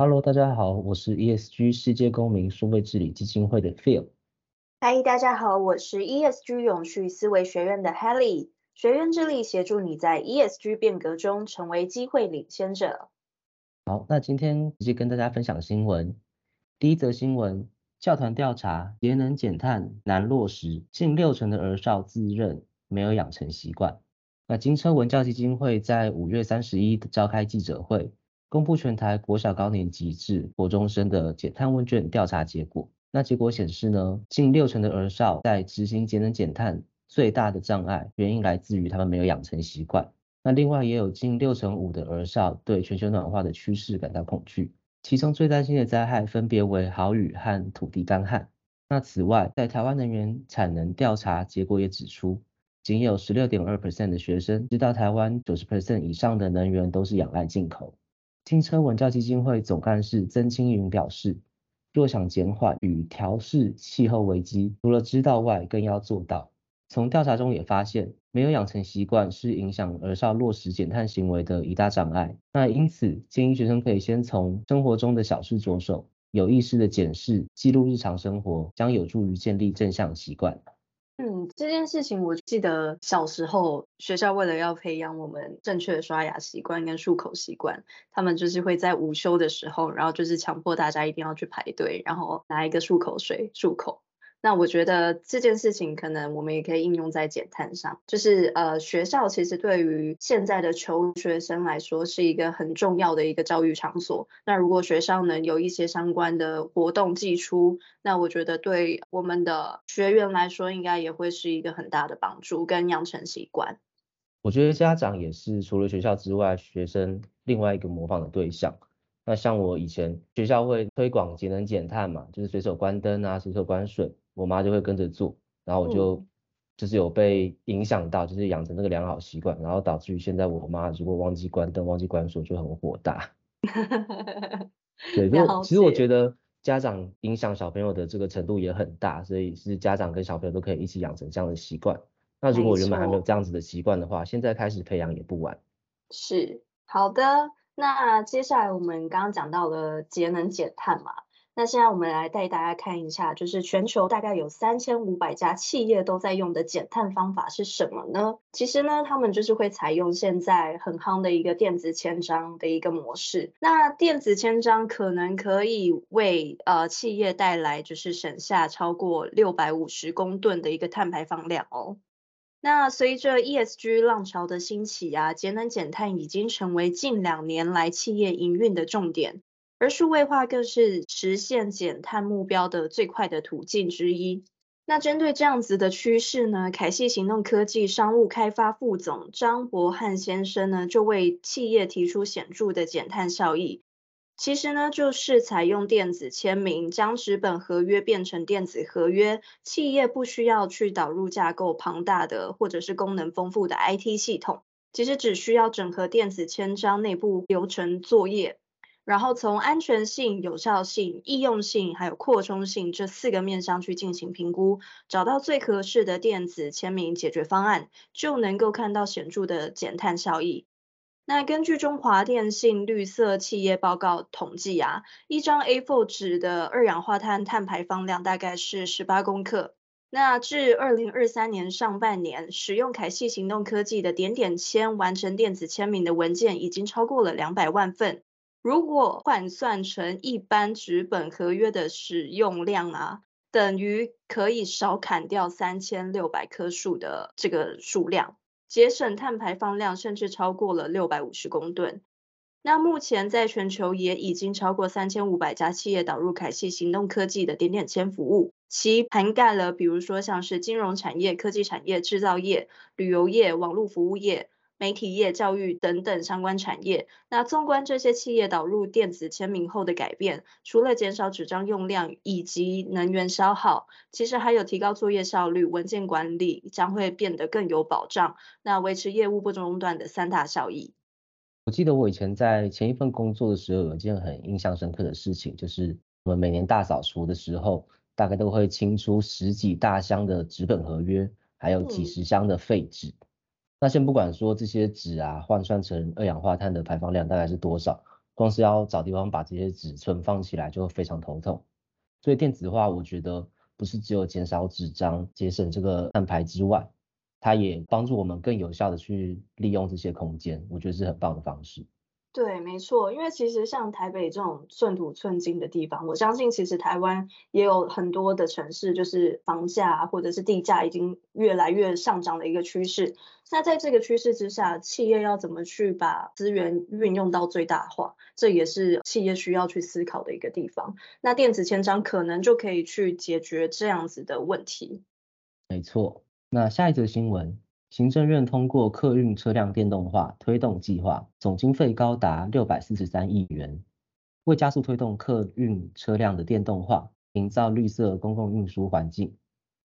Hello，大家好，我是 ESG 世界公民数位治理基金会的 Phil。Hi，大家好，我是 ESG 永续思维学院的 Helly。学院致力协助你在 ESG 变革中成为机会领先者。好，那今天直接跟大家分享新闻。第一则新闻，教团调查节能减碳难落实，近六成的儿少自认没有养成习惯。那金车文教基金会在五月三十一召开记者会。公布全台国小高年级至国中生的减碳问卷调查结果。那结果显示呢，近六成的儿少在执行节能减碳最大的障碍原因来自于他们没有养成习惯。那另外也有近六成五的儿少对全球暖化的趋势感到恐惧，其中最担心的灾害分别为豪雨和土地干旱。那此外，在台湾能源产能调查结果也指出，仅有十六点二 percent 的学生知道台湾九十 percent 以上的能源都是仰赖进口。金车文教基金会总干事曾青云表示，若想减缓与调试气候危机，除了知道外，更要做到。从调查中也发现，没有养成习惯是影响儿少落实减碳行为的一大障碍。那因此，建议学生可以先从生活中的小事着手，有意识的检视、记录日常生活，将有助于建立正向习惯。嗯，这件事情我记得小时候学校为了要培养我们正确的刷牙习惯跟漱口习惯，他们就是会在午休的时候，然后就是强迫大家一定要去排队，然后拿一个漱口水漱口。那我觉得这件事情可能我们也可以应用在减碳上，就是呃学校其实对于现在的求学生来说是一个很重要的一个教育场所。那如果学校能有一些相关的活动寄出，那我觉得对我们的学员来说应该也会是一个很大的帮助跟养成习惯。我觉得家长也是除了学校之外，学生另外一个模仿的对象。那像我以前学校会推广节能减碳嘛，就是随手关灯啊，随手关水。我妈就会跟着做，然后我就、嗯、就是有被影响到，就是养成那个良好习惯，然后导致于现在我妈如果忘记关灯、忘记关锁就很火大。对，其实我觉得家长影响小朋友的这个程度也很大，所以是家长跟小朋友都可以一起养成这样的习惯。那如果原本还没有这样子的习惯的话，现在开始培养也不晚。是，好的。那接下来我们刚刚讲到了节能减碳嘛。那现在我们来带大家看一下，就是全球大概有三千五百家企业都在用的减碳方法是什么呢？其实呢，他们就是会采用现在很夯的一个电子签章的一个模式。那电子签章可能可以为呃企业带来就是省下超过六百五十公吨的一个碳排放量哦。那随着 ESG 浪潮的兴起啊，节能减碳已经成为近两年来企业营运的重点。而数位化更是实现减碳目标的最快的途径之一。那针对这样子的趋势呢，凯西行动科技商务开发副总张博汉先生呢，就为企业提出显著的减碳效益。其实呢，就是采用电子签名，将纸本合约变成电子合约，企业不需要去导入架构庞大的或者是功能丰富的 IT 系统，其实只需要整合电子签章内部流程作业。然后从安全性、有效性、易用性，还有扩充性这四个面向去进行评估，找到最合适的电子签名解决方案，就能够看到显著的减碳效益。那根据中华电信绿色企业报告统计啊，一张 A4 纸的二氧化碳碳排放量大概是十八公克。那至二零二三年上半年，使用凯系行动科技的点点签完成电子签名的文件已经超过了两百万份。如果换算成一般纸本合约的使用量啊，等于可以少砍掉三千六百棵树的这个数量，节省碳排放量甚至超过了六百五十公吨。那目前在全球也已经超过三千五百家企业导入凯矽行动科技的点点签服务，其涵盖了比如说像是金融产业、科技产业、制造业、旅游业、网络服务业。媒体业、教育等等相关产业。那纵观这些企业导入电子签名后的改变，除了减少纸张用量以及能源消耗，其实还有提高作业效率、文件管理将会变得更有保障，那维持业务不中断的三大效益。我记得我以前在前一份工作的时候，有一件很印象深刻的事情，就是我们每年大扫除的时候，大概都会清出十几大箱的纸本合约，还有几十箱的废纸。嗯那先不管说这些纸啊，换算成二氧化碳的排放量大概是多少，光是要找地方把这些纸存放起来就非常头痛。所以电子化，我觉得不是只有减少纸张、节省这个碳排之外，它也帮助我们更有效的去利用这些空间，我觉得是很棒的方式。对，没错，因为其实像台北这种寸土寸金的地方，我相信其实台湾也有很多的城市，就是房价或者是地价已经越来越上涨的一个趋势。那在这个趋势之下，企业要怎么去把资源运用到最大化，这也是企业需要去思考的一个地方。那电子签章可能就可以去解决这样子的问题。没错，那下一则新闻。行政院通过客运车辆电动化推动计划，总经费高达六百四十三亿元。为加速推动客运车辆的电动化，营造绿色公共运输环境，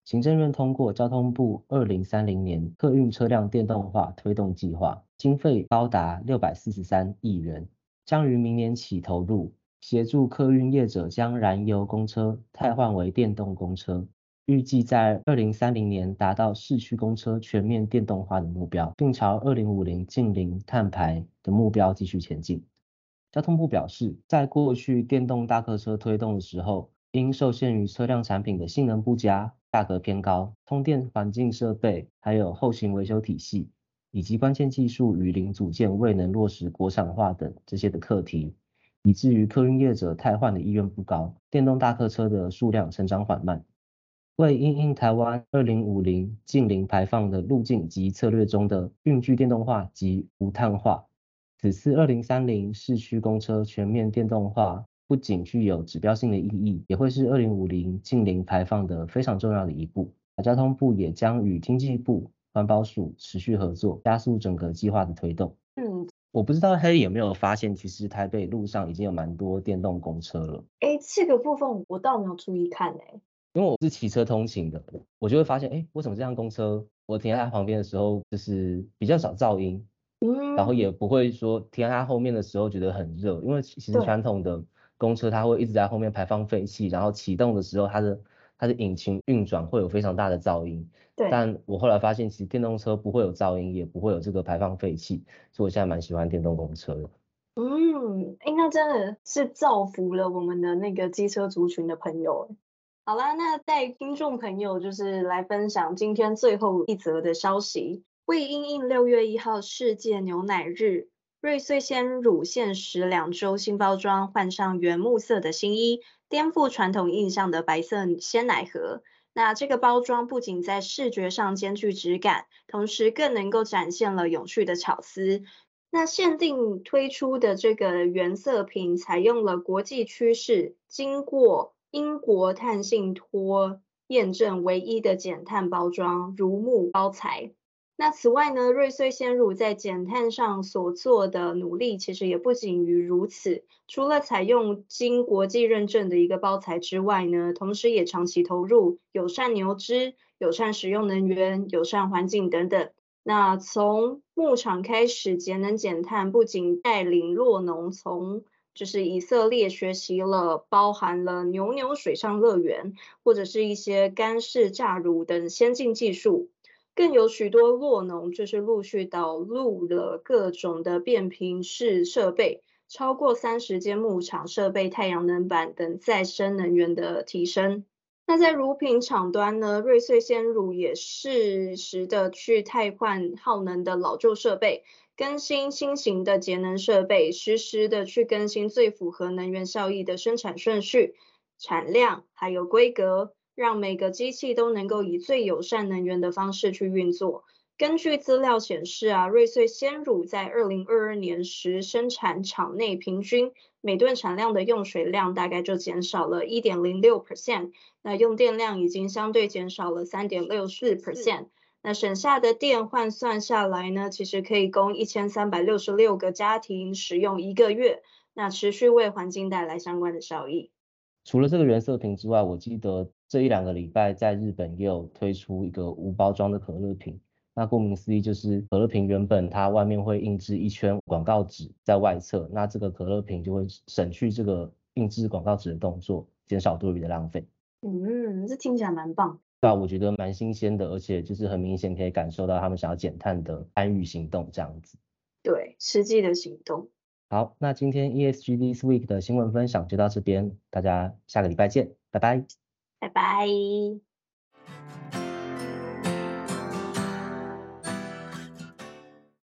行政院通过交通部二零三零年客运车辆电动化推动计划，经费高达六百四十三亿元，将于明年起投入，协助客运业者将燃油公车汰换为电动公车。预计在二零三零年达到市区公车全面电动化的目标，并朝二零五零近零碳排的目标继续前进。交通部表示，在过去电动大客车推动的时候，因受限于车辆产品的性能不佳、价格偏高、通电环境设备，还有后勤维修体系，以及关键技术与零组件未能落实国产化等这些的课题，以至于客运业者汰换的意愿不高，电动大客车的数量成长缓慢。为因应台湾二零五零近零排放的路径及策略中的运具电动化及无碳化，此次二零三零市区公车全面电动化不仅具有指标性的意义，也会是二零五零近零排放的非常重要的一步。交通部也将与经济部环保署持续合作，加速整个计划的推动。嗯，我不知道黑有没有发现，其实台北路上已经有蛮多电动公车了。哎，这个部分我倒没有注意看哎。因为我是骑车通勤的，我就会发现，哎，为什么这辆公车我停在它旁边的时候，就是比较少噪音，嗯，然后也不会说停在它后面的时候觉得很热，因为其实传统的公车它会一直在后面排放废气，然后启动的时候它的它的引擎运转会有非常大的噪音，对，但我后来发现其实电动车不会有噪音，也不会有这个排放废气，所以我现在蛮喜欢电动公车的。嗯，哎，那真的是造福了我们的那个机车族群的朋友。好啦，那带听众朋友就是来分享今天最后一则的消息。为因应六月一号世界牛奶日，瑞穗鲜乳限时两周新包装换上原木色的新衣，颠覆传统印象的白色鲜奶盒。那这个包装不仅在视觉上兼具质感，同时更能够展现了永续的巧思。那限定推出的这个原色瓶采用了国际趋势，经过英国碳信托验证唯一的减碳包装，如木包材。那此外呢，瑞穗鲜乳在减碳上所做的努力，其实也不仅于如此。除了采用经国际认证的一个包材之外呢，同时也长期投入友善牛只、友善使用能源、友善环境等等。那从牧场开始节能减碳，不仅带领酪农从就是以色列学习了包含了牛牛水上乐园，或者是一些干式榨乳等先进技术，更有许多酪农就是陆续导入了各种的变频式设备，超过三十间牧场设备太阳能板等再生能源的提升。那在乳品厂端呢，瑞穗鲜乳也适时的去汰换耗能的老旧设备。更新新型的节能设备，实时的去更新最符合能源效益的生产顺序、产量还有规格，让每个机器都能够以最友善能源的方式去运作。根据资料显示啊，瑞穗鲜乳在二零二二年时生产厂内平均每吨产量的用水量大概就减少了一点零六 percent，那用电量已经相对减少了三点六四 percent。那省下的电换算下来呢，其实可以供一千三百六十六个家庭使用一个月，那持续为环境带来相关的效益。除了这个原色瓶之外，我记得这一两个礼拜在日本也有推出一个无包装的可乐瓶。那顾名思义，就是可乐瓶原本它外面会印制一圈广告纸在外侧，那这个可乐瓶就会省去这个印制广告纸的动作，减少多余的浪费。嗯，这听起来蛮棒。对啊，我觉得蛮新鲜的，而且就是很明显可以感受到他们想要减碳的参与行动这样子。对，实际的行动。好，那今天 ESG This Week 的新闻分享就到这边，大家下个礼拜见，拜拜。拜拜。